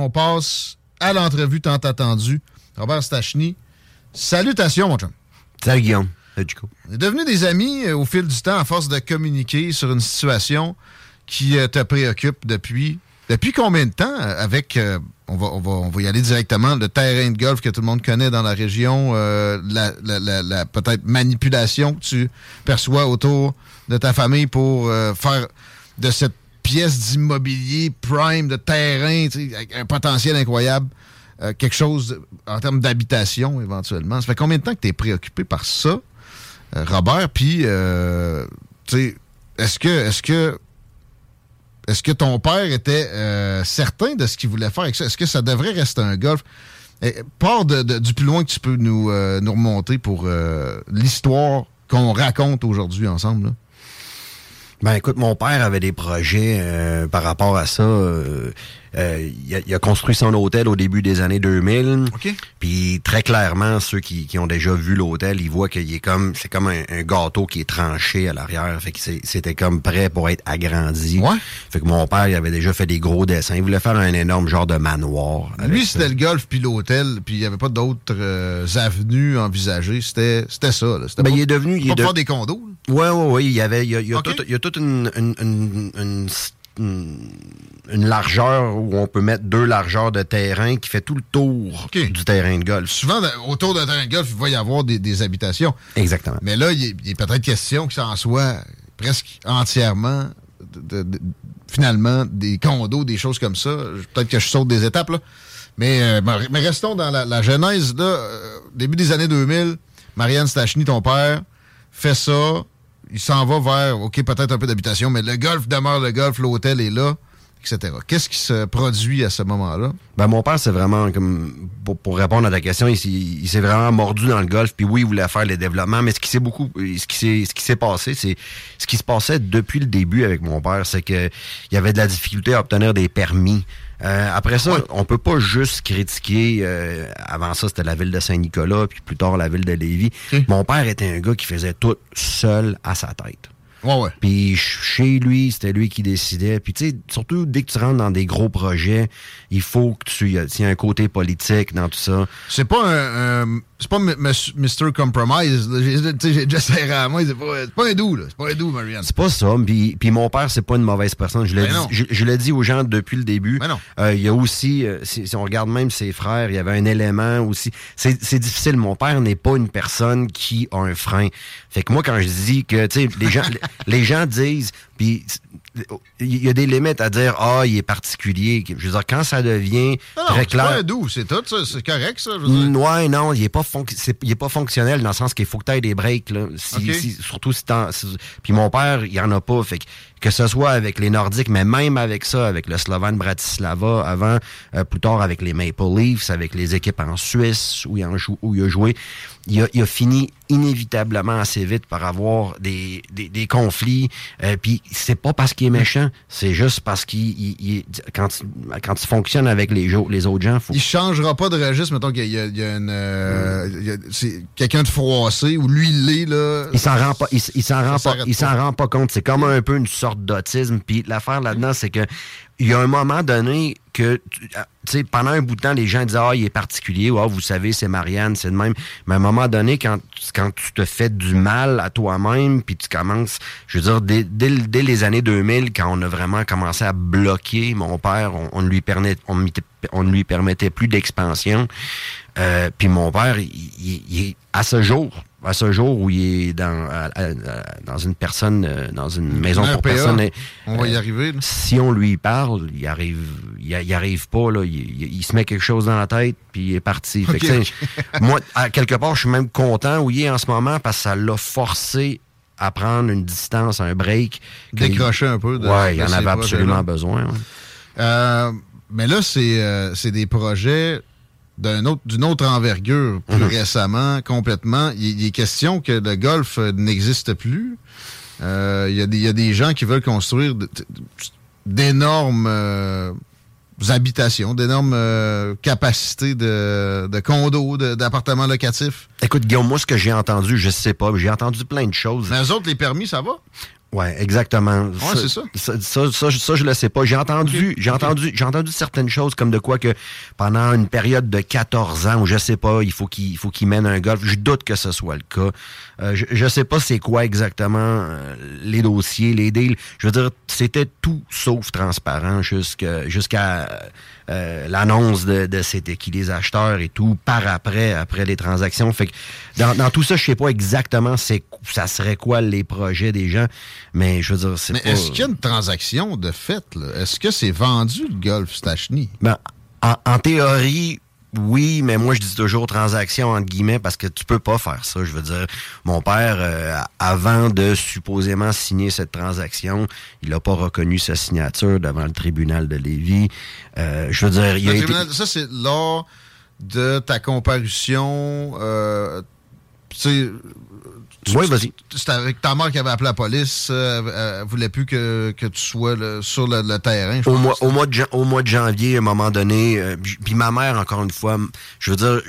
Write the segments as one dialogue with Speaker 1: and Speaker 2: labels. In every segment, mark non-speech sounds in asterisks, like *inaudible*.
Speaker 1: On passe à l'entrevue tant attendue. Robert Stachny, salutations, mon chum.
Speaker 2: Salut, Guillaume. Salut, Chico.
Speaker 1: On est devenus des amis euh, au fil du temps à force de communiquer sur une situation qui euh, te préoccupe depuis. Depuis combien de temps euh, avec. euh, on, va, on, va, on va y aller directement. Le terrain de golf que tout le monde connaît dans la région, la, la- la- la peut-être manipulation que tu perçois autour de ta famille pour faire de cette pièce d'immobilier prime, de terrain, un potentiel incroyable, euh, quelque chose en termes d'habitation éventuellement. Ça fait combien de temps que tu es préoccupé par ça? Euh, Robert, puis, euh, tu sais, est-ce que, est-ce que, est-ce que ton père était euh, certain de ce qu'il voulait faire avec ça? Est-ce que ça devrait rester un golf? Part de- du plus loin que tu peux nous, nous remonter pour l'histoire qu'on raconte aujourd'hui ensemble. là.
Speaker 2: Ben écoute, mon père avait des projets euh, par rapport à ça. euh, euh, il, a, il a construit son hôtel au début des années 2000. Puis très clairement, ceux qui, qui ont déjà vu l'hôtel, ils voient qu'il est comme c'est comme un, un gâteau qui est tranché à l'arrière. Fait que c'était comme prêt pour être agrandi. Fait que mon père, il avait déjà fait des gros dessins. Il voulait faire un énorme genre de manoir.
Speaker 1: Lui, c'était le golf puis l'hôtel, puis il n'y avait pas d'autres euh, avenues envisagées. C'était c'était ça. là.
Speaker 2: Ben,
Speaker 1: pas-
Speaker 2: il est devenu. Il
Speaker 1: pas
Speaker 2: est de-
Speaker 1: faire des condos.
Speaker 2: Ouais, ouais, ouais. Il y avait, il y a, il y toute une, une, une, une- une- une largeur où on peut mettre deux largeurs de terrain qui fait tout le tour du terrain de golf.
Speaker 1: Souvent, autour d'un terrain de golf, il va y avoir des, des habitations.
Speaker 2: Exactement.
Speaker 1: Mais là, il est, est peut-être question que ça en soit presque entièrement, de- de- de- finalement, des condos, des choses comme ça. Peut-être que je saute des étapes, là. Mais, euh, mais restons dans la, la genèse, là. euh, début des années 2000, Marianne Stachny, ton père, fait ça. Il s'en va vers, OK, peut-être un peu d'habitation, mais le golf demeure le golf, l'hôtel est là, etc. Qu'est-ce qui se produit à ce moment-là?
Speaker 2: Ben, mon père, c'est vraiment comme, pour, pour répondre à ta question, il, s'est- il s'est vraiment mordu dans le golf. Puis oui, il voulait faire les développements, mais ce qui s'est beaucoup, ce qui s'est, ce qui s'est passé, c'est, ce qui se passait depuis le début avec mon père, c'est que il y avait de la difficulté à obtenir des permis. Euh, après ça, on peut pas juste critiquer. euh, avant ça, c'était la ville de Saint-Nicolas, puis plus tard la ville de Lévis. Mon père était un gars qui faisait tout seul à sa tête.
Speaker 1: Ouais, ouais.
Speaker 2: Puis ch- chez lui, c'était lui qui décidait. Puis tu sais, surtout dès que tu rentres dans des gros projets, il faut que tu y a- il y a un côté politique dans tout ça.
Speaker 1: C'est pas un, un- c'est pas Mr. Compromise. J'ai déjà serré à main. C'est pas, pas un doux, là. C'est pas un doux, Marianne.
Speaker 2: C'est pas ça. Puis, puis mon père, c'est pas une mauvaise personne. Je l'ai
Speaker 1: Ben
Speaker 2: dit,
Speaker 1: non.
Speaker 2: je, dit aux gens depuis le début. Euh, il y a aussi, euh, si, si on regarde même ses frères, il y avait un élément aussi. C'est c'est difficile. Mon père n'est pas une personne qui a un frein. Fait que moi, quand je dis que, tu sais, les gens, les gens disent, puis il y a des limites à dire, ah, il est particulier. Je veux dire, quand ça devient
Speaker 1: Non,
Speaker 2: très
Speaker 1: c'est pas doux, c'est tout, ça. C'est correct, ça. je veux dire.
Speaker 2: Ouais, non, il est pas il est pas fonctionnel dans le sens qu'il faut que tu aies des breaks là. Si, si- surtout si t'en- si- puis mon père, il y en a pas, fait que que ce soit avec les Nordiques, mais même avec ça, avec le Slovan Bratislava, avant, euh, plus tard avec les Maple Leafs, avec les équipes en Suisse où il, en joue, où il a joué, il a, il a fini inévitablement assez vite par avoir des, des, des conflits. Euh, Puis c'est pas parce qu'il est méchant, c'est juste parce qu'il il- il- quand, quand il fonctionne avec les, autres gens, faut
Speaker 1: Il changera pas de registre, mettons qu'il y a, il y a une. euh, quelqu'un de froissé ou lui, il l'est, là.
Speaker 2: Il s'en rend pas, il, il s'en rend pas, il s'en rend pas compte. C'est comme un peu une sorte d'autisme. Puis l'affaire là-dedans, c'est que il y a un moment donné que, tu sais, pendant un bout de temps, les gens disent Ah, il est particulier, ah, vous savez, c'est Marianne, c'est de même. Mais à un moment donné, quand, quand tu te fais du mal à toi-même, puis tu commences, je veux dire, dès, dès, les années 2000, quand on a vraiment commencé à bloquer mon père, on, lui permettait, on, ne lui permettait plus d'expansion. Euh, puis mon père, il, à ce jour, à ce jour où il est dans, dans une personne, euh, dans une maison pour personnes.
Speaker 1: On va y euh, arriver.
Speaker 2: Si on lui parle, il arrive, il, arrive pas, là, il, se met quelque chose dans la tête, puis il est parti. moi, à quelque part, je suis même content où il est en ce moment parce que ça l'a forcé à prendre une distance, un break.
Speaker 1: Décrocher un peu.
Speaker 2: De, ouais, il en avait absolument besoin.
Speaker 1: mais là, c'est des projets d'une autre, autre envergure plus mhm. récemment, complètement. Il, est question que le golf euh, n'existe plus. Euh, il, y a des, gens qui veulent construire d'énormes euh, habitations, d'énormes capacités de, de condos, d'appartements locatifs.
Speaker 2: Écoute, Guillaume, moi, ce que j'ai entendu, je sais pas, j'ai entendu plein de choses.
Speaker 1: Mais eux autres, les permis, ça va?
Speaker 2: Oui, exactement.
Speaker 1: Ouais, c'est ça.
Speaker 2: Ça, ça. ça, je le sais pas. J'ai entendu, j'ai entendu, j'ai entendu certaines choses comme de quoi que pendant une période de 14 ans, ou je sais pas, il faut qu'il faut qu'il mène un golf. Je doute que ce soit le cas. Euh, je, je sais pas c'est quoi exactement euh, les dossiers, les deals. Je veux dire, c'était tout sauf transparent jusqu'à jusqu'à euh, l'annonce de, de c'était qui les acheteurs et tout par après, après les transactions. Fait que dans, dans tout ça, je sais pas exactement c'est ça serait quoi les projets des gens, mais je veux dire, c'est
Speaker 1: Mais est-ce qu'il y a une transaction de fait, Est-ce que c'est vendu le Golf Stachny?
Speaker 2: Ben, en, en théorie, oui, mais moi je dis toujours transaction entre guillemets parce que tu peux pas faire ça. Je veux dire, mon père, euh, avant de supposément signer cette transaction, il a pas reconnu sa signature devant le tribunal de Lévis. Euh, je veux dire, il a été...
Speaker 1: Ça c'est lors de ta comparution. Euh,
Speaker 2: oui, vas-y.
Speaker 1: C'était avec ta mère qui avait appelé la police. Euh, elle, voulait plus que, tu sois sur le, terrain.
Speaker 2: au, mois, au, mois de, au mois de janvier, à un moment donné, euh, puis ma mère, encore une fois, je veux dire,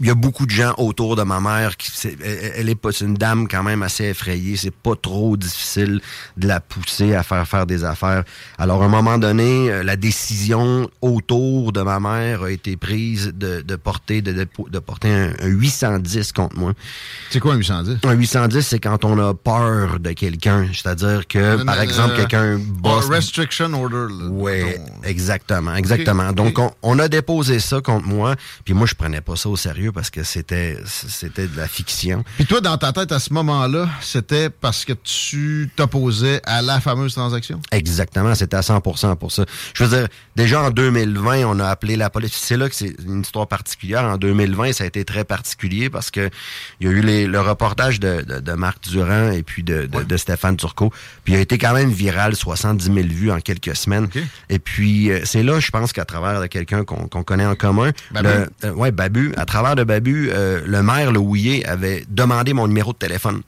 Speaker 2: il y a beaucoup de gens autour de ma mère qui elle, est pas une dame quand même assez effrayée. C'est pas trop difficile de la pousser à faire faire des affaires. Alors à un moment donné euh, la décision autour de ma mère a été prise de, de porter de, de, porter un, 810 contre moi.
Speaker 1: C'est quoi un 810
Speaker 2: un 810 c'est quand on a peur de quelqu'un. C'est-à-dire que par exemple quelqu'un
Speaker 1: bosse restriction order
Speaker 2: oui exactement exactement. donc On, on a déposé ça contre moi puis moi je prenais pas ça au sérieux parce que c'était c'était de la fiction.
Speaker 1: Puis toi, dans ta tête, à ce moment-là, c'était parce que tu t'opposais à la fameuse transaction?
Speaker 2: Exactement, c'était à 100% pour ça. Je veux dire, déjà en 2020, on a appelé la police. C'est là que c'est une histoire particulière. En 2020, ça a été très particulier parce que il y a eu le reportage de, Marc Durand et puis de, Stéphane Turcot. Puis il a été quand même viral, 70 000 vues en quelques semaines. Et puis, euh, c'est là, je pense qu'à travers de quelqu'un qu'on connaît en commun,
Speaker 1: Babu.
Speaker 2: Euh, ouais, Babu, à travers de Babu, euh, le maire, le Houillet, avait demandé mon numéro de téléphone.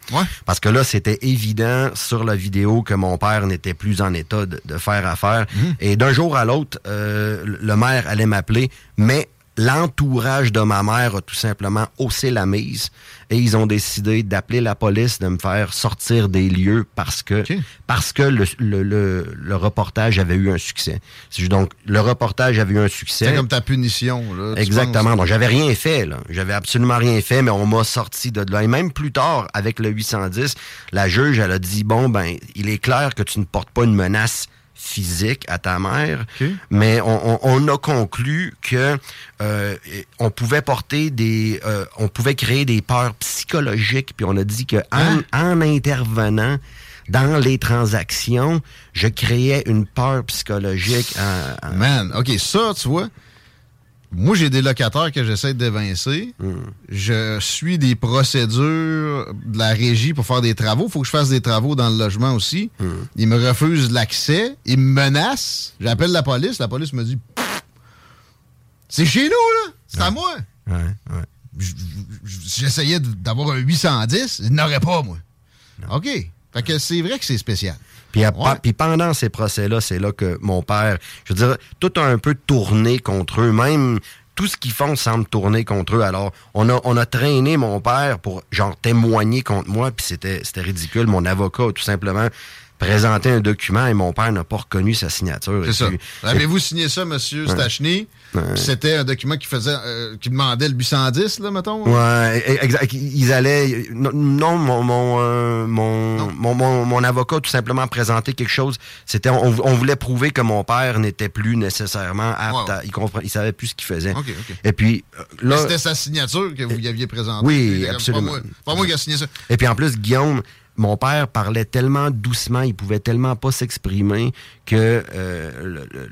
Speaker 2: Parce que là, c'était évident sur la vidéo que mon père n'était plus en état de, faire affaire. Mhm. Et d'un jour à l'autre, euh, le maire allait m'appeler, mais l'entourage de ma mère a tout simplement haussé la mise et ils ont décidé d'appeler la police, de me faire sortir des lieux parce que parce que le, le, le, reportage avait eu un succès. Donc, le reportage avait eu un succès.
Speaker 1: C'est comme ta punition. Là,
Speaker 2: Exactement. Donc, j'avais rien fait. là. J'avais absolument rien fait, mais on m'a sorti de là. Et même plus tard, avec le 810, la juge, elle a dit, bon, ben, il est clair que tu ne portes pas une menace physique à ta mère, mais on, a conclu que euh, on pouvait porter des, euh, on pouvait créer des peurs psychologiques, puis on a dit que en, hein? en intervenant dans les transactions, je créais une peur psychologique.
Speaker 1: Man, ok, ça, tu vois, moi, j'ai des locataires que j'essaie d'évincer. Hmm. Je suis des procédures de la régie pour faire des travaux. Il faut que je fasse des travaux dans le logement aussi. Hmm. Ils me refusent l'accès. Ils me menacent. J'appelle la police. La police me dit C'est chez nous, là. C'est
Speaker 2: à
Speaker 1: moi.
Speaker 2: Ouais,
Speaker 1: J'essayais d'avoir un 810. Ils n'auraient pas, moi. OK. Fait que c'est vrai que c'est spécial.
Speaker 2: Puis, pendant ces procès-là, c'est là que mon père, je veux dire, tout a un peu tourné contre eux. Même tout ce qu'ils font semble tourner contre eux. Alors, on a, on a traîné mon père pour, genre, témoigner contre moi, puis c'était, c'était ridicule. Mon avocat tout simplement présenter un document et mon père n'a pas reconnu sa signature.
Speaker 1: C'est ça. Avez-vous signé ça, monsieur Stachny? Puis C'était un document qui faisait, euh, qui demandait le 810, là, mettons?
Speaker 2: Ouais, e- exact. Ils allaient. Non, mon, mon, euh, mon,
Speaker 1: Non.
Speaker 2: mon, mon- mon avocat tout simplement présenté quelque chose. C'était, on, on voulait prouver que mon père n'était plus nécessairement apte
Speaker 1: Ouais, ouais.
Speaker 2: à. Il, compre- il savait plus ce qu'il faisait.
Speaker 1: OK, OK.
Speaker 2: Et puis, là.
Speaker 1: C'était sa signature que vous y aviez présentée.
Speaker 2: Oui, absolument.
Speaker 1: Pas moi, pas moi qui a signé ça.
Speaker 2: Et puis en plus, Guillaume, mon père parlait tellement doucement, il pouvait tellement pas s'exprimer que euh, le- le-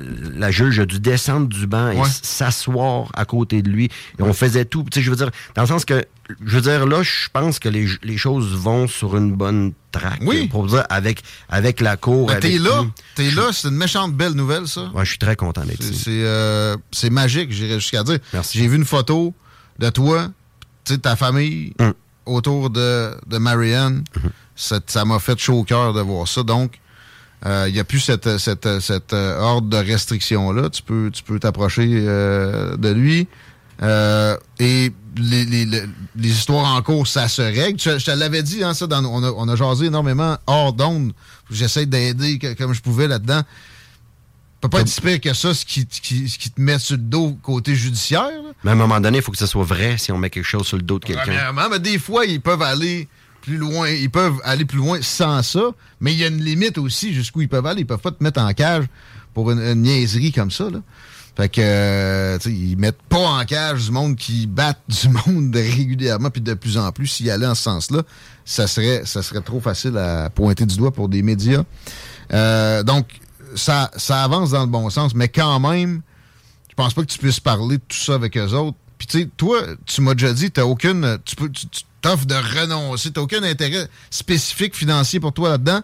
Speaker 2: le- la, juge a dû descendre du banc et
Speaker 1: Ouais.
Speaker 2: s'asseoir à côté de lui. Et on faisait tout. Tu sais, je veux dire, dans le sens que, je veux dire, là, je pense que les, les choses vont sur une bonne traque.
Speaker 1: Oui.
Speaker 2: Pour dire, avec, avec la cour.
Speaker 1: Ben, T'es là, t'es là, c'est une méchante belle nouvelle, ça.
Speaker 2: Ouais, je suis très content d'être ici.
Speaker 1: C'est euh, c'est magique, j'irais jusqu'à dire.
Speaker 2: Merci.
Speaker 1: J'ai vu une photo de toi, tu sais, ta famille,
Speaker 2: Mm.
Speaker 1: Autour de, de Marianne.
Speaker 2: Mm-hmm.
Speaker 1: Ça m'a fait chaud au cœur de voir ça. Donc, il n'y a plus cette, cette, cette euh, ordre de restriction-là. Tu peux tu peux t'approcher euh, de lui. Euh, et les, les, les- histoires en cours, ça se règle. Je, je te l'avais dit, hein, ça, dans- on, a, on a jasé énormément hors d'onde. J'essaie d'aider comme je pouvais là-dedans. Peut pas être pire que ça, ce qui, qui- ce qui te met sur le dos côté judiciaire. là.
Speaker 2: Mais à un moment donné, il faut que ce soit vrai si on met quelque chose sur le dos de quelqu'un.
Speaker 1: Premièrement, mais des fois, ils peuvent aller plus loin. Ils peuvent aller plus loin sans ça, mais il y a une limite aussi jusqu'où ils peuvent aller. Ils peuvent pas te mettre en cage pour une, une niaiserie comme ça. Là. Fait que, euh, ils mettent pas en cage du monde qui battent *laughs* du monde régulièrement, puis de plus en plus, s'ils allaient en ce sens-là, ça serait, ça serait trop facile à pointer du doigt pour des médias. Euh, donc, ça, ça avance dans le bon sens, mais quand même, je pense pas que tu puisses parler de tout ça avec eux autres. Puis tu sais, toi, tu m'as déjà dit, t'as aucune. Tu peux tu t'offres de renoncer, t'as aucun intérêt spécifique financier pour toi là-dedans.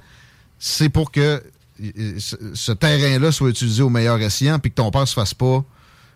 Speaker 1: C'est pour que euh, ce, terrain-là soit utilisé au meilleur escient, puis que ton père se fasse pas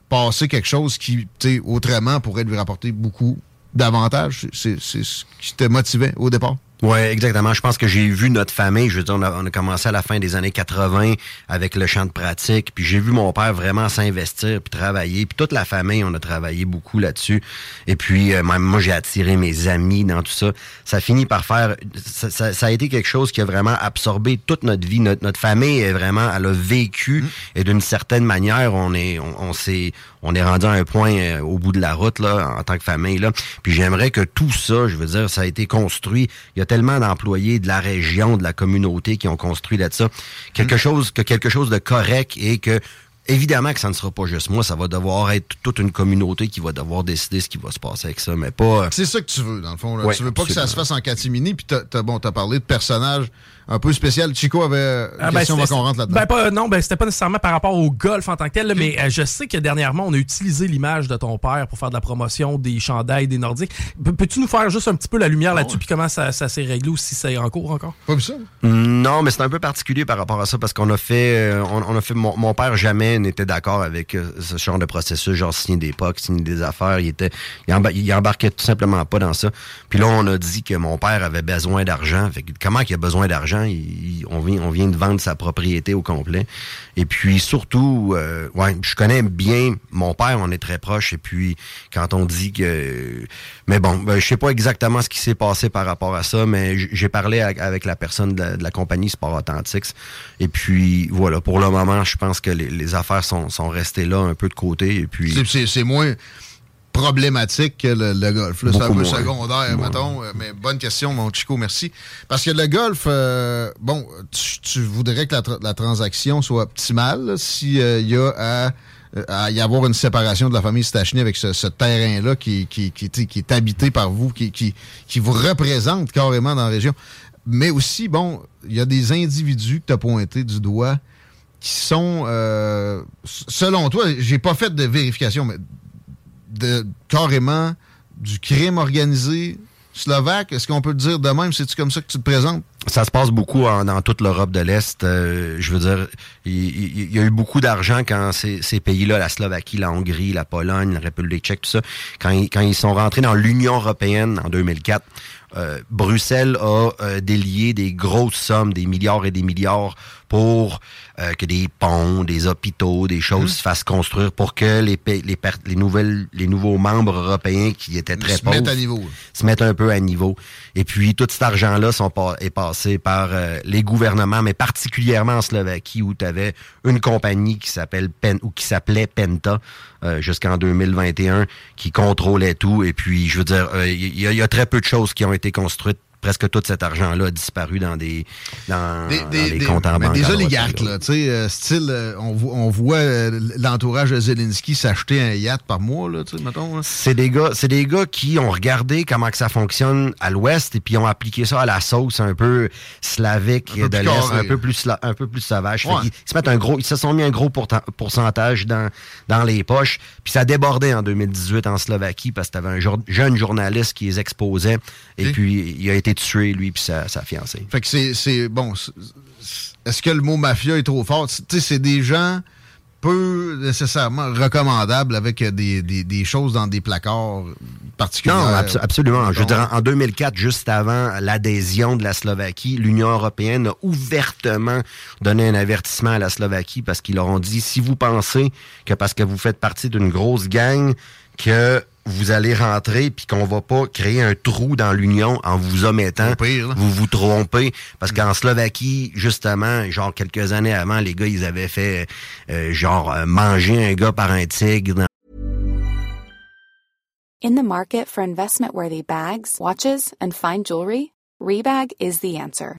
Speaker 1: passer quelque chose qui, tu sais, autrement pourrait lui rapporter beaucoup d'avantages. C'est ce qui te motivait au départ.
Speaker 2: Oui, exactement. Je pense que j'ai vu notre famille. Je veux dire, on a, on a commencé à la fin des années 80 avec le champ de pratique. Puis j'ai vu mon père vraiment s'investir puis travailler. Puis toute la famille, on a travaillé beaucoup là-dessus. Et puis, euh, même moi, j'ai attiré mes amis dans tout ça. Ça finit par faire... Ça, ça- ça a été quelque chose qui a vraiment absorbé toute notre vie. Notre, notre famille est vraiment... Elle a vécu. Et d'une certaine manière, on est on, on s'est on est rendu à un point euh, au bout de la route là en tant que famille là. Puis j'aimerais que tout ça, je veux dire, ça a été construit. Il y a tellement d'employés de la région, de la communauté qui ont construit là de ça. Quelque chose que quelque chose de correct et que Évidemment que ça ne sera pas juste moi, ça va devoir être toute une communauté qui va devoir décider ce qui va se passer avec ça, mais pas... euh,
Speaker 1: C'est ça que tu veux, dans le fond. Là.
Speaker 2: Ouais,
Speaker 1: tu veux pas que ça se fasse en catimini, puis t'as, t'as- bon, t'as parlé de personnages un peu spécial. Chico avait une
Speaker 3: Ah, ben,
Speaker 1: question,
Speaker 3: c'était-
Speaker 1: va qu'on rentre là-dedans.
Speaker 3: Ben, pas, non, ben, c'était pas nécessairement par rapport au golf en tant que tel, là, mais euh, je sais que dernièrement, on a utilisé l'image de ton père pour faire de la promotion des chandails des Nordiques. Pe- Peux-tu nous faire juste un petit peu la lumière là-dessus, puis comment ça, ça s'est réglé ou si c'est en cours encore?
Speaker 1: Pas vu ça?
Speaker 2: Non, mais c'est un peu particulier par rapport à ça parce qu'on a fait, euh, on, on a fait, mon, mon père jamais n'était d'accord avec euh, ce genre de processus, genre signer des POC, signer des affaires. Il était, il, emba- il embarquait tout simplement pas dans ça. Puis là, on a dit que mon père avait besoin d'argent. Comment qu'il a besoin d'argent? On vient, on vient de vendre sa propriété au complet. Et puis surtout, euh, ouais, je connais bien mon père. On est très proches. Et puis quand on dit que, mais bon, ben, je sais pas exactement ce qui s'est passé par rapport à ça, mais j'ai parlé avec, la personne de la, de la compagnie Sport Authentics. Et puis voilà, pour le moment, je pense que les, les affaires sont, sont restées là un peu de côté. Et puis
Speaker 1: C'est, moins problématique que le, le golf. là. C'est un peu
Speaker 2: moins.
Speaker 1: secondaire, mettons. euh, Mais bonne question, mon Chico, merci. Parce que le golf, euh, bon, tu, tu voudrais que la, tra- la transaction soit optimale s'il y a à, à y avoir une séparation de la famille Stachny avec ce, ce terrain-là qui, qui, qui est habité par vous, qui, qui, qui vous représente carrément dans la région. Mais aussi, bon, il y a des individus que tu as pointés du doigt qui sont, euh, selon toi, j'ai pas fait de vérification, mais carrément du crime organisé slovaque. Est-ce qu'on peut le dire de même? C'est-tu comme ça que tu te présentes?
Speaker 2: Ça se passe beaucoup en- dans toute l'Europe de l'Est. Euh, je veux dire, il, y a eu beaucoup d'argent quand ces, pays-là, la Slovaquie, la Hongrie, la Pologne, la République tchèque, tout ça, quand ils, quand ils sont rentrés dans l'Union européenne en 2004, euh, Bruxelles a délié des grosses sommes, des milliards et des milliards pour euh, que des ponts, des hôpitaux, des choses se fassent construire pour que les, les, nouvelles, les nouveaux membres européens qui étaient très
Speaker 1: se mettent
Speaker 2: pauvres
Speaker 1: à niveau.
Speaker 2: se mettre un peu à niveau. Et puis, tout cet argent-là pas- est passé passé par euh, les gouvernements, mais particulièrement en Slovaquie, où tu avais une compagnie qui s'appelle Pen ou qui s'appelait Penta euh, jusqu'en 2021, qui contrôlait tout. Et puis, je veux dire, il y, a très peu de choses qui ont été construites presque tout cet argent-là a disparu dans des, dans, des, comptes en banque.
Speaker 1: Des oligarques, là, tu sais, euh, style, euh, on, on, voit euh, l'entourage de Zelensky s'acheter un yacht par mois, là, tu sais, mettons.
Speaker 2: C'est des gars, c'est des gars qui ont regardé comment que ça fonctionne à l'Ouest et puis ont appliqué ça à la sauce un peu slavique de l'Est, un peu plus, un peu plus sauvage. Ils, se mettent un gros, ils se sont mis un gros pourcentage dans, dans les poches. Puis ça a débordé en 2018 en Slovaquie parce que tu avais un jeune journaliste qui les exposait et puis il a été tuer lui puis sa, sa fiancée.
Speaker 1: Fait que c'est bon. Est-ce que le mot mafia est trop fort? Tu sais, c'est des gens peu nécessairement recommandables avec des, des, des, choses dans des placards particuliers. Non,
Speaker 2: absolument. Je veux dire, en 2004, juste avant l'adhésion de la Slovaquie, l'Union européenne a ouvertement donné un avertissement à la Slovaquie parce qu'ils leur ont dit, si vous pensez que parce que vous faites partie d'une grosse gang, que vous allez rentrer puis qu'on va pas créer un trou dans l'union en vous omettant. vous vous trompez parce qu'en Slovaquie justement, genre quelques années avant, les gars ils avaient fait euh, genre euh, manger un gars par un tigre.
Speaker 4: In the market for investment-worthy bags, watches and fine jewelry, Rebag is the answer.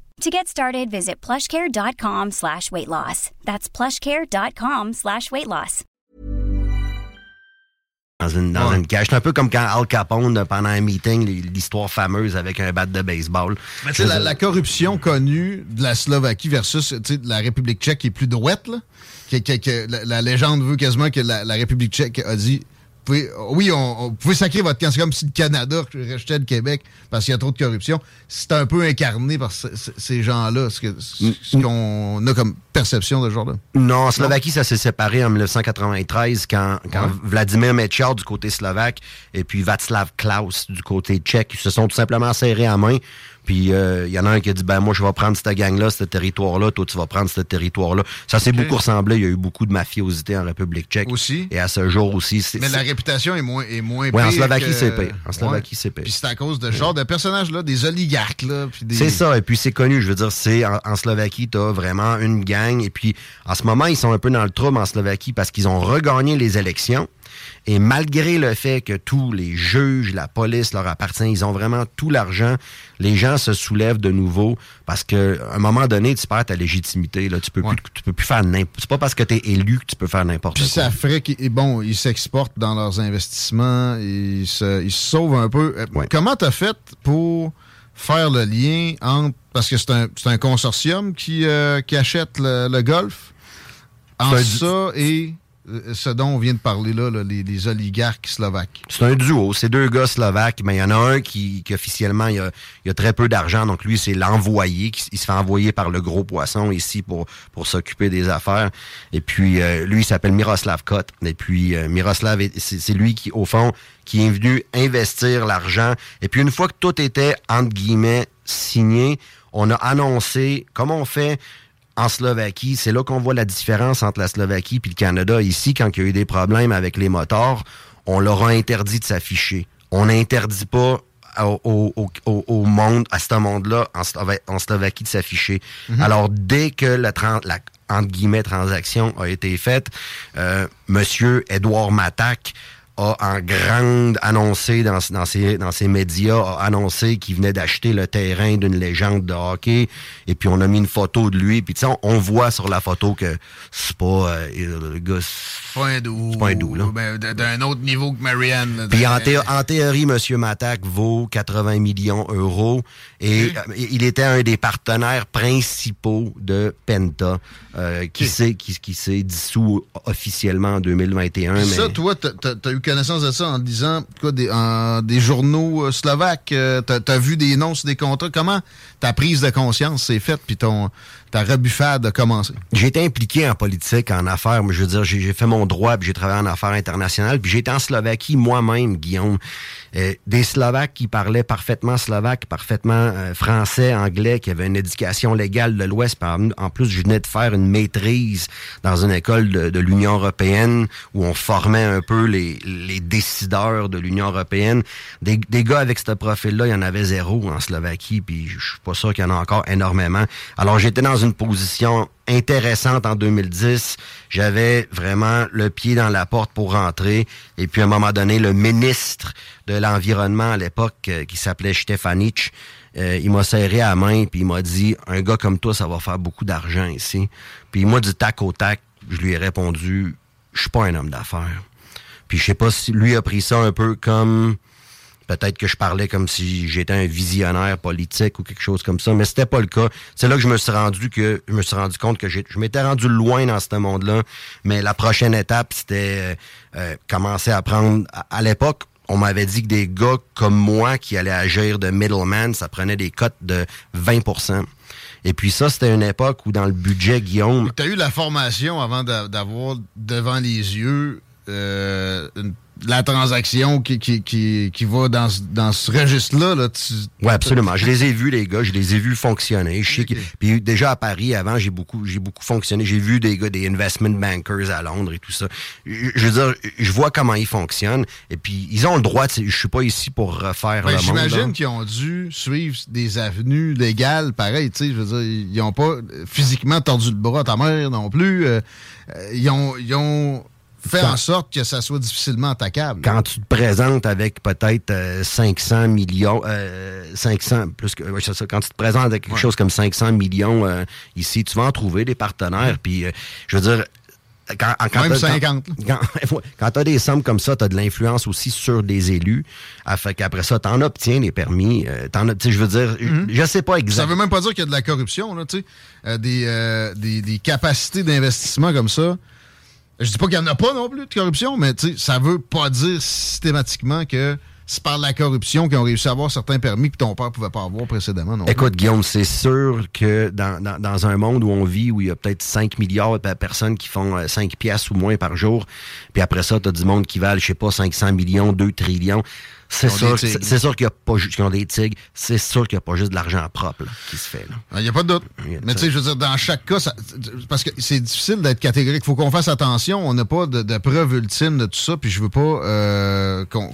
Speaker 5: To get started, visit plushcare.com slash weight loss. That's plushcare.com slash weight loss.
Speaker 2: Dans une, dans une cage. C'est un peu comme quand Al Capone, pendant un meeting, l'histoire fameuse avec un bat de baseball.
Speaker 1: Mais la, la, corruption connue de la Slovaquie versus la République tchèque qui est plus droite, là. Que, que, que la, la, légende veut quasiment que la, la République tchèque a dit oui, on, on pouvez sacrer votre camp. C'est comme si le Canada rejetait le Québec parce qu'il y a trop de corruption. C'est un peu incarné par ces gens-là, ce qu'on a comme perception de ce genre-là?
Speaker 2: Non, en Slovaquie, ça s'est séparé en 1993 quand, quand Vladimir Mečiar du côté slovaque et puis Václav Klaus du côté tchèque se sont tout simplement serrés à main puis il euh, y en a un qui a dit ben moi je vais prendre cette gang-là, ce territoire-là, toi tu vas prendre ce territoire-là. Ça s'est beaucoup ressemblé. Il y a eu beaucoup de mafiosité en République tchèque.
Speaker 1: Aussi.
Speaker 2: Et à ce jour aussi.
Speaker 1: Mais la réputation est moins est moins
Speaker 2: ouais, en Slovaquie c'est pire. En Slovaquie c'est pire.
Speaker 1: Puis c'est à cause de ce genre de personnages-là, des oligarques là.
Speaker 2: Des... C'est ça. Et puis c'est connu. Je veux dire, c'est en, en Slovaquie t'as vraiment une gang. Et puis en ce moment ils sont un peu dans le trouble en Slovaquie parce qu'ils ont regagné les élections. Et malgré le fait que tous les juges, la police leur appartient, ils ont vraiment tout l'argent, les gens se soulèvent de nouveau parce qu'à un moment donné, tu perds ta légitimité. Là. Tu peux plus, tu peux plus faire n'importe C'est pas parce que tu es élu que tu peux faire n'importe quoi.
Speaker 1: Puis ça ferait qu'ils bon, ils s'exportent dans leurs investissements, ils se, ils se sauvent un peu. Euh, comment tu as fait pour faire le lien entre. Parce que c'est un, un, consortium qui, euh, qui achète le, le golf. Entre ça et ce dont on vient de parler là, les, oligarques slovaques.
Speaker 2: C'est un duo, c'est deux gars slovaques, mais il y en a un qui, officiellement il a, a, très peu d'argent, donc lui c'est l'envoyé, il se fait envoyer par le gros poisson ici pour pour s'occuper des affaires. Et puis euh, lui il s'appelle Miroslav Kot. Et puis euh, Miroslav c'est lui qui au fond qui est venu investir l'argent. Et puis une fois que tout était entre guillemets signé, on a annoncé, comme on fait en Slovaquie. C'est là qu'on voit la différence entre la Slovaquie et le Canada. Ici, quand il y a eu des problèmes avec les moteurs, on leur a interdit de s'afficher. On n'interdit pas au, monde, à ce monde-là, en, Slovaquie, de s'afficher. Mhm. Alors, dès que la, la, entre guillemets, transaction a été faite, euh, Monsieur Edouard Matak a en grande annoncé dans, dans, ses, dans ses médias, a annoncé qu'il venait d'acheter le terrain d'une légende de hockey. Et puis on a mis une photo de lui. Puis tu sais, on, on, voit sur la photo que c'est pas euh, le gars.
Speaker 1: C'est pas un doux.
Speaker 2: C'est pas un doux, là.
Speaker 1: Ben, D'un autre niveau que Marianne. Là,
Speaker 2: puis en, thé en, théorie, M. Matak vaut 80 millions d'euros. Et oui. il était un des partenaires principaux de Penta, euh, qui s'est qui, qui s'est dissous officiellement en 2021.
Speaker 1: Puis
Speaker 2: mais...
Speaker 1: ça, toi, t'as as connaissance de ça en disant quoi, des, journaux euh, slovaques, euh, t'as as vu des noms sur des contrats. Comment ta prise de conscience s'est faite, puis ton ta rebuffade a commencé?
Speaker 2: J'ai été impliqué en politique, en affaires. Je veux dire, j'ai fait mon droit, puis j'ai travaillé en affaires internationales. Puis j'étais en Slovaquie moi-même, Guillaume. Euh, des Slovaques qui parlaient parfaitement slovaque, parfaitement euh, français, anglais, qui avaient une éducation légale de l'Ouest. En plus, je venais de faire une maîtrise dans une école de, de l'Union européenne où on formait un peu les, les décideurs de l'Union européenne. Des, des, gars avec ce profil-là, il y en avait zéro en Slovaquie, puis je suis pas sûr qu'il y en a encore énormément. Alors j'étais dans une position intéressante en 2010. J'avais vraiment le pied dans la porte pour rentrer. Et puis, à un moment donné, le ministre de l'Environnement à l'époque, euh, qui s'appelait Stefanich, euh, il m'a serré à la main puis il m'a dit « Un gars comme toi, ça va faire beaucoup d'argent ici. » Puis moi, du tac au tac, je lui ai répondu « Je suis pas un homme d'affaires. » Puis je sais pas si lui a pris ça un peu comme peut-être que je parlais comme si j'étais un visionnaire politique ou quelque chose comme ça, mais c'était pas le cas. C'est là que je me suis rendu que je me suis rendu compte que je m'étais rendu loin dans ce monde-là, mais la prochaine étape c'était euh, commencer à prendre à, à l'époque on m'avait dit que des gars comme moi qui allaient agir de middleman, ça prenait des cotes de 20% et puis ça, c'était une époque où dans le budget, Guillaume...
Speaker 1: Tu as eu la formation avant d'avoir devant les yeux euh, une la transaction qui, qui, qui, qui va dans, dans ce registre-là. Là, tu...
Speaker 2: Oui, absolument. Je les ai vus, les gars. Je les ai vus fonctionner. Je sais okay. puis déjà à Paris, avant, j'ai beaucoup, j'ai beaucoup fonctionné. J'ai vu des gars, des investment bankers à Londres et tout ça. Je, je veux dire, je vois comment ils fonctionnent. Et puis, ils ont le droit. Je suis pas ici pour refaire
Speaker 1: ben,
Speaker 2: le monde.
Speaker 1: J'imagine qu'ils ont dû suivre des avenues légales, pareil. Tu sais, je veux dire, ils ont pas physiquement tordu le bras à ta mère non plus. Euh, ils ont... Ils ont fait en sorte que ça soit difficilement attaquable.
Speaker 2: Quand tu te présentes avec peut-être euh, 500 millions, euh, 500 plus que, ouais, ça, quand tu te présentes avec quelque ouais. chose comme 500 millions euh, ici, tu vas en trouver des partenaires. Puis, euh, je veux dire. Quand, quand
Speaker 1: Même 50.
Speaker 2: Quand, *laughs* quand, quand tu as des sommes comme ça, tu as de l'influence aussi sur des élus. Fait qu'après ça, tu en obtiens les permis. Euh, je veux dire, mm -hmm. je sais pas exactement.
Speaker 1: Ça veut même pas dire qu'il y a de la corruption, là, tu sais. Euh, des, euh, des, des capacités d'investissement comme ça. Je dis pas qu'il n'y en a pas non plus de corruption, mais ça veut pas dire systématiquement que c'est par la corruption qu'ils ont réussi à avoir certains permis que ton père pouvait pas avoir précédemment. Non
Speaker 2: Écoute, Guillaume, c'est sûr que dans, dans, dans, un monde où on vit, où il y a peut-être 5 milliards de personnes qui font 5 piastres ou moins par jour, puis après ça, tu as du monde qui valent, je sais pas, 500 millions, 2 trillions. C'est sûr, c'est sûr qu'il n'y a pas juste qu'ils ont des tigres, c'est sûr qu'il n'y a pas juste de l'argent propre là, qui se fait.
Speaker 1: Il n'y a pas de doute. Mais tu sais, je veux dire, dans chaque cas, ça, parce que c'est difficile d'être catégorique. Il faut qu'on fasse attention. On n'a pas de, de preuve ultime de tout ça, puis je veux pas euh, qu'on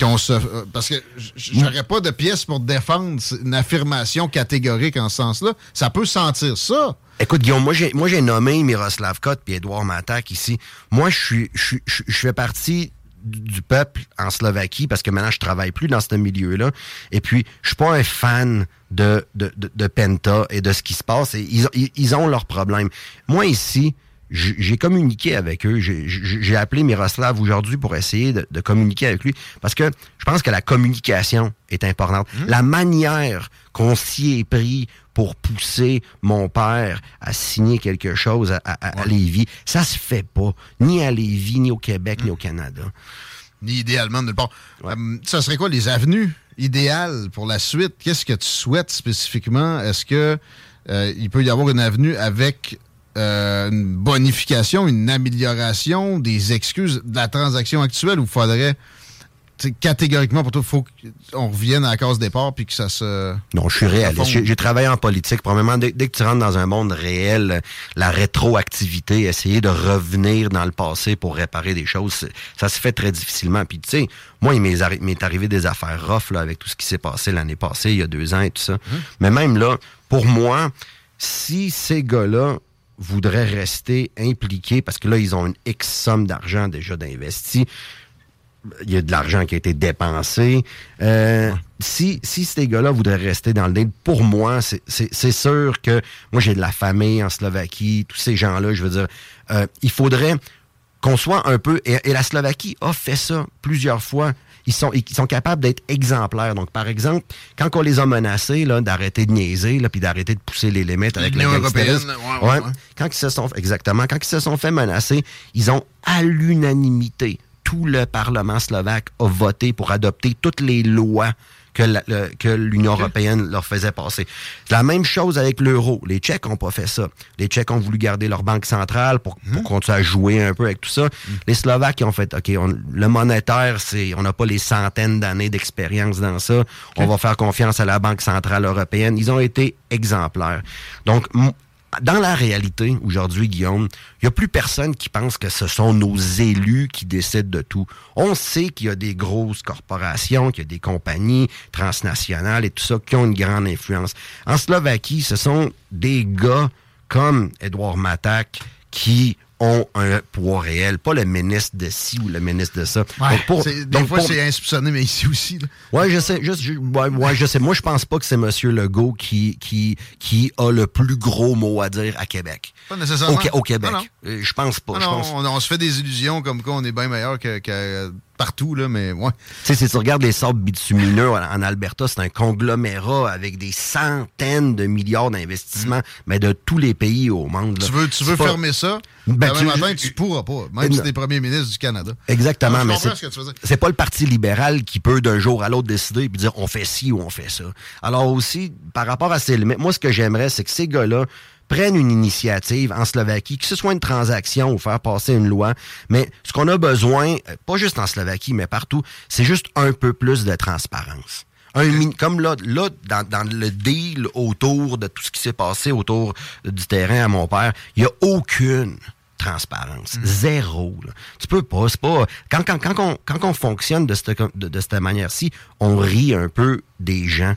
Speaker 1: qu'on se. Euh, parce que j'aurais pas de pièce pour défendre une affirmation catégorique en ce sens-là. Ça peut sentir ça.
Speaker 2: Écoute, Guillaume, moi j'ai moi j'ai nommé Miroslav Kot puis Edouard Matak ici. Moi, je suis je je fais partie du peuple en Slovaquie parce que maintenant je travaille plus dans ce milieu-là. Et puis je suis pas un fan de, de, de, Penta et de ce qui se passe. Et ils, ils ont leurs problèmes. Moi ici, j'ai communiqué avec eux. J'ai appelé Miroslav aujourd'hui pour essayer de, de, communiquer avec lui parce que je pense que la communication est importante. Mmh. La manière qu'on s'y est pris pour pousser mon père à signer quelque chose à, à, à ouais. Lévis, ça se fait pas, ni à Lévis, ni au Québec, mmh. ni au Canada.
Speaker 1: Ni idéalement nulle part. Ouais. Euh, ça serait quoi les avenues idéales pour la suite? Qu'est-ce que tu souhaites spécifiquement? Est-ce que euh, il peut y avoir une avenue avec euh, une bonification, une amélioration des excuses de la transaction actuelle il faudrait catégoriquement pour toi, il faut qu'on revienne à la case départ puis que ça se.
Speaker 2: Non, je suis réaliste. J'ai travaillé en politique. Probablement, dès, dès, que tu rentres dans un monde réel, la rétroactivité, essayer de revenir dans le passé pour réparer des choses, ça se fait très difficilement. Puis, tu sais, moi, il m'est arrivé des affaires rough là, avec tout ce qui s'est passé l'année passée, il y a deux ans et tout ça. Mmh. Mais même là, pour moi, si ces gars-là voudraient rester impliqués, parce que là, ils ont une X somme d'argent déjà d'investi, il y a de l'argent qui a été dépensé. Euh, si, si ces gars-là voudraient rester dans le deal, pour moi, c'est sûr que moi, j'ai de la famille en Slovaquie, tous ces gens-là, je veux dire, euh, il faudrait qu'on soit un peu... Et, la Slovaquie a fait ça plusieurs fois. Ils sont, ils sont capables d'être exemplaires. Donc, par exemple, quand on les a menacés d'arrêter de niaiser, puis d'arrêter de pousser les limites avec la
Speaker 1: européenne,
Speaker 2: ouais, quand ils se sont exactement, quand ils se sont fait menacer, ils ont à l'unanimité tout le Parlement slovaque a voté pour adopter toutes les lois que l'Union européenne leur faisait passer. C'est la même chose avec l'euro. Les Tchèques n'ont pas fait ça. Les Tchèques ont voulu garder leur banque centrale pour, pour hmm. continuer à jouer un peu avec tout ça. Hmm. Les Slovaques ont fait, OK, le monétaire, c'est, on n'a pas les centaines d'années d'expérience dans ça. On va faire confiance à la Banque centrale européenne. Ils ont été exemplaires. Donc, dans la réalité, aujourd'hui, Guillaume, il n'y a plus personne qui pense que ce sont nos élus qui décident de tout. On sait qu'il y a des grosses corporations, qu'il y a des compagnies transnationales et tout ça qui ont une grande influence. En Slovaquie, ce sont des gars comme Edouard Matak qui ont un poids réel, pas le ministre de ci ou le ministre de ça.
Speaker 1: des fois, c'est insoupçonné, mais ici aussi.
Speaker 2: Oui, je sais. Je, ouais, je sais. Moi, je pense pas que c'est M. Legault qui, qui, qui a le plus gros mot à dire à Québec.
Speaker 1: Pas nécessairement.
Speaker 2: Au, Québec. Euh, je pense pas.
Speaker 1: je pense... On, se fait des illusions comme quoi on est bien meilleur que, partout, là, mais ouais.
Speaker 2: Tu sais, si tu regardes les sables bitumineux en Alberta, c'est un conglomérat avec des centaines de milliards d'investissements, mm. mais de tous les pays au monde.
Speaker 1: Tu veux, tu veux fermer ça? Ben, tu, matin, tu pourras pas, même si tu es premier ministre du Canada.
Speaker 2: Exactement, mais c'est pas le Parti libéral qui peut d'un jour à l'autre décider et dire on fait ci ou on fait ça. Alors aussi, par rapport à ces limites, moi, ce que j'aimerais, c'est que ces gars-là prennent une initiative en Slovaquie, que ce soit une transaction ou faire passer une loi. Mais ce qu'on a besoin, euh, pas juste en Slovaquie, mais partout, c'est juste un peu plus de transparence. Un, comme là, là dans, dans, le deal autour de tout ce qui s'est passé autour du terrain à mon père, il n'y a aucune transparence. Mm. Zéro. Tu peux pas. C'est pas. Quand, quand, quand, on, quand on fonctionne de cette, de, de cette manière-ci, on rit un peu des gens.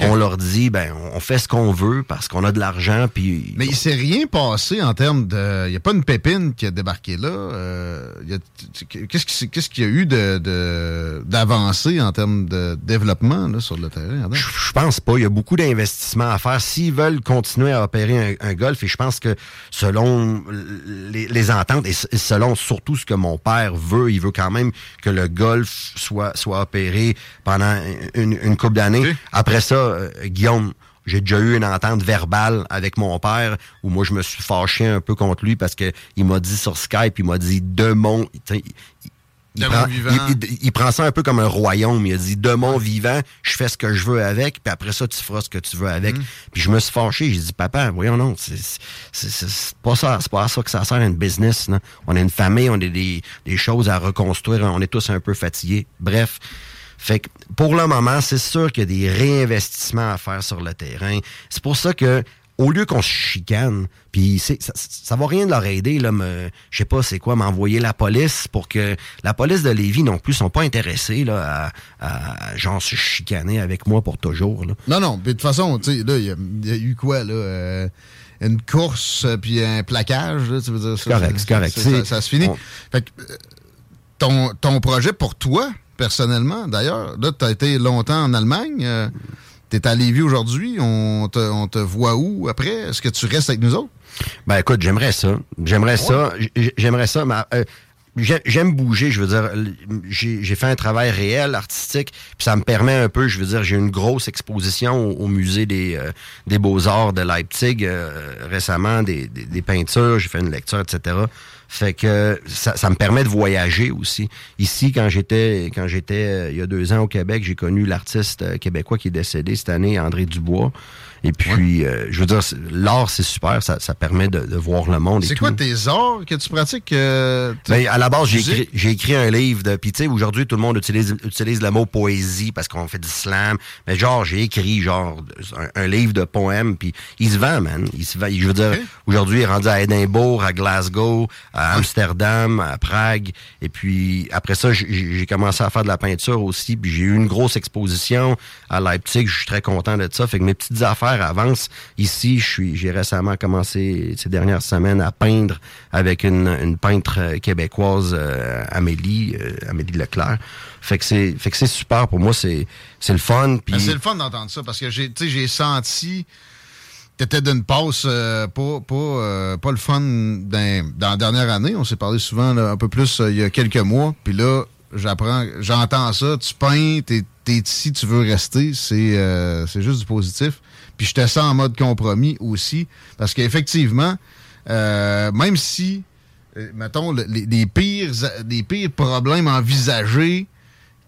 Speaker 2: On leur dit, ben, on fait ce qu'on veut parce qu'on a de l'argent. Puis
Speaker 1: Mais il s'est rien passé en termes de. Il n'y a pas une pépine qui a débarqué là. Euh, qu'est-ce qu'il y a eu d'avancé en termes de développement sur le terrain?
Speaker 2: Je pense pas. Il y a beaucoup d'investissements à faire. S'ils veulent continuer à opérer un, golf, et je pense que selon les, ententes et selon surtout ce que mon père veut, il veut quand même que le golf soit, soit opéré pendant une, une couple d'années. Après ça, euh, Guillaume, j'ai déjà eu une entente verbale avec mon père où moi je me suis fâché un peu contre lui parce que il m'a dit sur Skype, il m'a dit de mon il, prend, il, prend, ça un peu comme un royaume. Il a dit de mon vivant, je fais ce que je veux avec, puis après ça, tu feras ce que tu veux avec. Mm. Puis je me suis fâché. J'ai dit, papa, voyons non, c'est pas ça, c'est pas à ça que ça sert une business. On a une famille, on a des, des choses à reconstruire, on est tous un peu fatigués. Bref. Fait que pour le moment, c'est sûr qu'il y a des réinvestissements à faire sur le terrain. C'est pour ça que au lieu qu'on se chicane, puis ça, ça va rien de leur aider, là, me, je sais pas c'est quoi, m'envoyer la police pour que la police de Lévis non plus sont pas intéressés là, à, genre se chicaner avec moi pour toujours. Là.
Speaker 1: Non, non, de toute façon, tu sais, là, il y, a eu quoi, là? Euh, une course puis un plaquage, tu veux dire
Speaker 2: C'est correct, c'est correct.
Speaker 1: Ça, se finit. Fait que, euh, ton, ton projet pour toi, personnellement. D'ailleurs, là, tu as été longtemps en Allemagne. Euh, tu es à Lévis aujourd'hui. On te, voit où après? Est-ce que tu restes avec nous autres?
Speaker 2: Ben écoute, j'aimerais ça. J'aimerais ça. J'aimerais ça. Mais, euh, J'aime bouger, je veux dire, j'ai fait un travail réel, artistique, puis ça me permet un peu, je veux dire, j'ai une grosse exposition au, musée des, euh, des beaux-arts de Leipzig récemment, des, des peintures, j'ai fait une lecture, etc. Fait que ça, me permet de voyager aussi. Ici, quand j'étais quand j'étais euh, il y a deux ans au Québec, j'ai connu l'artiste euh, québécois qui est décédé cette année, André Dubois. Et puis, euh, je veux dire, l'art, c'est super, ça, ça permet de, de, voir le monde.
Speaker 1: C'est quoi tes arts que tu pratiques? Euh,
Speaker 2: ben, à la base, j'ai écrit, j'ai écrit un livre de. Puis, tu sais, aujourd'hui, tout le monde utilise, utilise le mot poésie parce qu'on fait du slam. Mais genre, j'ai écrit, genre, un, livre de poèmes, puis il se vend, man. Il se vend. Je veux dire, aujourd'hui, il est rendu à Édimbourg, à Glasgow, à Amsterdam, à Prague. Et puis après ça, j'ai commencé à faire de la peinture aussi. Puis j'ai eu une grosse exposition à Leipzig. Je suis très content de ça. Fait que mes petites affaires avancent. Ici, je suis, j'ai récemment commencé ces dernières semaines à peindre avec une, une peintre québécoise, euh, Amélie, euh, Amélie Leclerc. Fait que c'est, fait que c'est super pour moi. C'est, c'est le fun.
Speaker 1: Ben, c'est le fun d'entendre ça parce que j'ai, j'ai senti T'étais d'une passe euh, pas, pas, euh, pas le fun dans, dans, la dernière année. On s'est parlé souvent un peu plus euh, il y a quelques mois. Puis là, j'apprends, j'entends ça. Tu peins, t'es es ici, tu veux rester. C'est c'est juste du positif. Puis te sens en mode compromis aussi. Parce qu'effectivement, même si, mettons, les, pires, les pires problèmes envisagés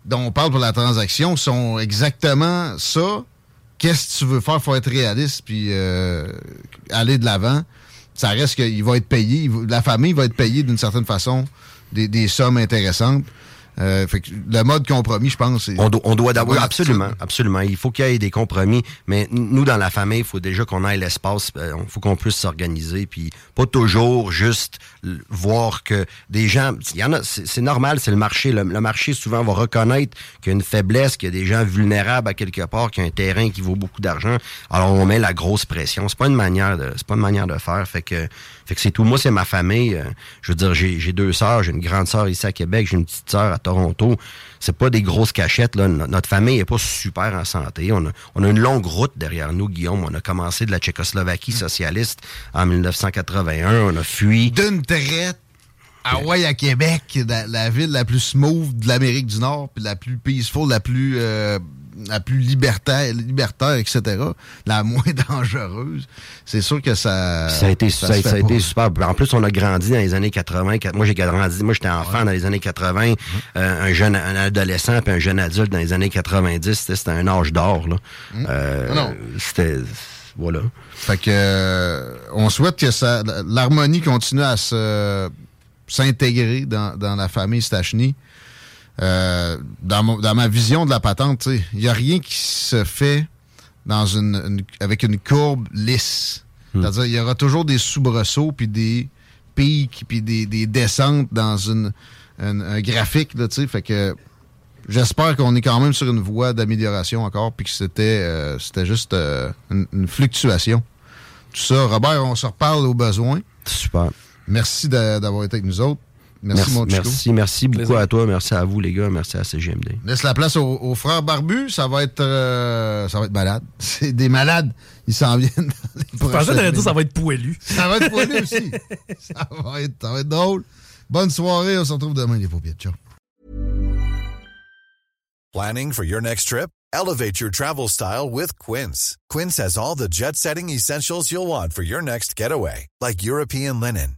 Speaker 1: dont on parle pour la transaction sont exactement ça qu'est-ce que tu veux faire? faut être réaliste puis euh, aller de l'avant? Ça reste qu'il va être payé. La famille va être payée d'une certaine façon des sommes intéressantes. Euh, le mode compromis, je pense,
Speaker 2: on, on, doit d'abord absolument, absolument. Il faut qu'il y ait des compromis, mais nous dans la famille, il faut déjà qu'on ait l'espace. Il euh, faut qu'on puisse s'organiser, puis pas toujours juste voir que des gens. Il y en a, c'est normal, c'est le marché. Le, marché souvent va reconnaître qu'il y a une faiblesse, qu'il y a des gens vulnérables à quelque part, qu'il y a un terrain qui vaut beaucoup d'argent. Alors on met la grosse pression. C'est pas une manière de, c'est pas une manière de faire. Fait que fait que c'est tout. Moi, c'est ma famille. Euh, je veux dire, j'ai deux sœurs. J'ai une grande sœur ici à Québec. J'ai une petite sœur à Toronto. C'est pas des grosses cachettes. Là. Notre famille est pas super en santé. On a, on a une longue route derrière nous, Guillaume. On a commencé de la Tchécoslovaquie socialiste en 1981. On a fui.
Speaker 1: D'une traite à Hawaii à Québec, la, ville la plus smooth de l'Amérique du Nord, puis la plus peaceful, la plus euh, la plus libertaire, libertaire, etc., la *laughs* moins dangereuse, c'est sûr que ça.
Speaker 2: Ça a été, ça, a, été super. En plus, on a grandi dans les années 80. Moi, j'ai grandi, moi, j'étais enfant dans les années 80, euh, un jeune, un adolescent puis un jeune adulte dans les années 90. C'était un âge d'or, là. Mmh. Euh, non. C'était. Voilà.
Speaker 1: Fait que, euh, on souhaite que ça, l'harmonie continue à se, s'intégrer dans, dans la famille Stachny. Euh, dans, ma vision de la patente, il n'y a rien qui se fait dans une, avec une courbe lisse. Hmm. C'est-à-dire il y aura toujours des soubresauts, puis des pics, puis des, descentes dans une, un graphique. Là, fait que j'espère qu'on est quand même sur une voie d'amélioration encore, puis que c'était euh, c'était juste euh, une, une, fluctuation. Tout ça, Robert, on se reparle au besoin.
Speaker 2: Super.
Speaker 1: Merci d'avoir été avec nous autres.
Speaker 2: Merci, mon Merci, merci beaucoup à toi. Merci à vous, les gars. Merci à CGMD.
Speaker 1: Laisse la place aux, frères barbus. Ça va être euh, ça va être malade. *laughs* C'est des malades. Ils s'en viennent.
Speaker 3: Je pensais que dire ça va être poilu.
Speaker 1: Ça va être poilu aussi. *laughs* ça, va être, ça va être drôle. Bonne soirée. On se retrouve demain, les paupières. Ciao.
Speaker 6: Planning for your next trip? Elevate your travel style with Quince. Quince has all the jet-setting essentials you'll want for your next getaway, like European linen